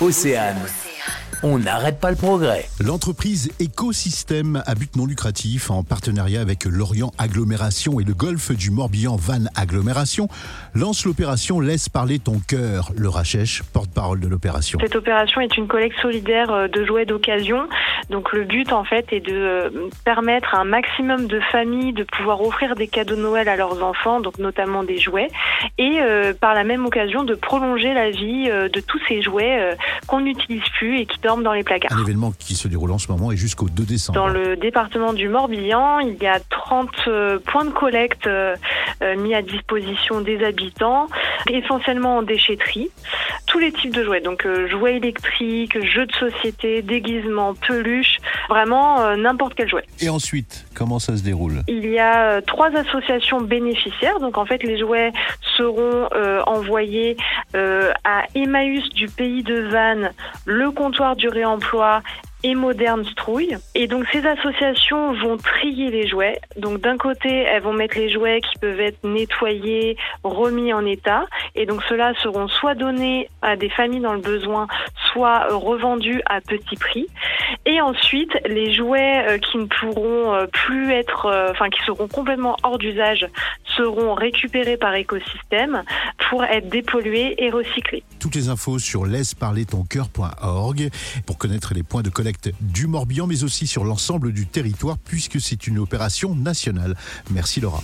Océane. On n'arrête pas le progrès. L'entreprise Écosystème à but non lucratif, en partenariat avec Lorient Agglomération et le Golfe du Morbihan Van Agglomération, lance l'opération Laisse parler ton cœur. Le Rachèche, porte-parole de l'opération. Cette opération est une collecte solidaire euh, de jouets d'occasion. Donc le but en fait est de euh, permettre à un maximum de familles de pouvoir offrir des cadeaux de Noël à leurs enfants, donc notamment des jouets, et euh, par la même occasion de prolonger la vie de tous ces jouets qu'on n'utilise plus et qui dans les placards. Un événement qui se déroule en ce moment et jusqu'au 2 décembre. Dans le département du Morbihan, il y a 30 euh, points de collecte euh, euh, mis à disposition des habitants, essentiellement en déchetterie. Tous les types de jouets, donc jouets électriques, jeux de société, déguisements, peluches, vraiment n'importe quel jouet. Et ensuite, comment ça se déroule? Il y a trois associations bénéficiaires, donc en fait les jouets seront envoyés à Emmaüs du pays de Vannes, le comptoir du réemploi et Moderne Strouille. Et donc ces associations vont trier les jouets. Donc d'un côté, elles vont mettre les jouets qui peuvent être nettoyés, remis en état. Et donc ceux-là seront soit donnés à des familles dans le besoin, soit revendus à petit prix. Et ensuite, les jouets euh, qui ne pourront euh, plus être, euh, enfin qui seront complètement hors d'usage, seront récupérés par écosystème pour être dépollués et recyclés. Toutes les infos sur laisseparlertoncoeur.org pour connaître les points de collecte du Morbihan, mais aussi sur l'ensemble du territoire puisque c'est une opération nationale. Merci Laura.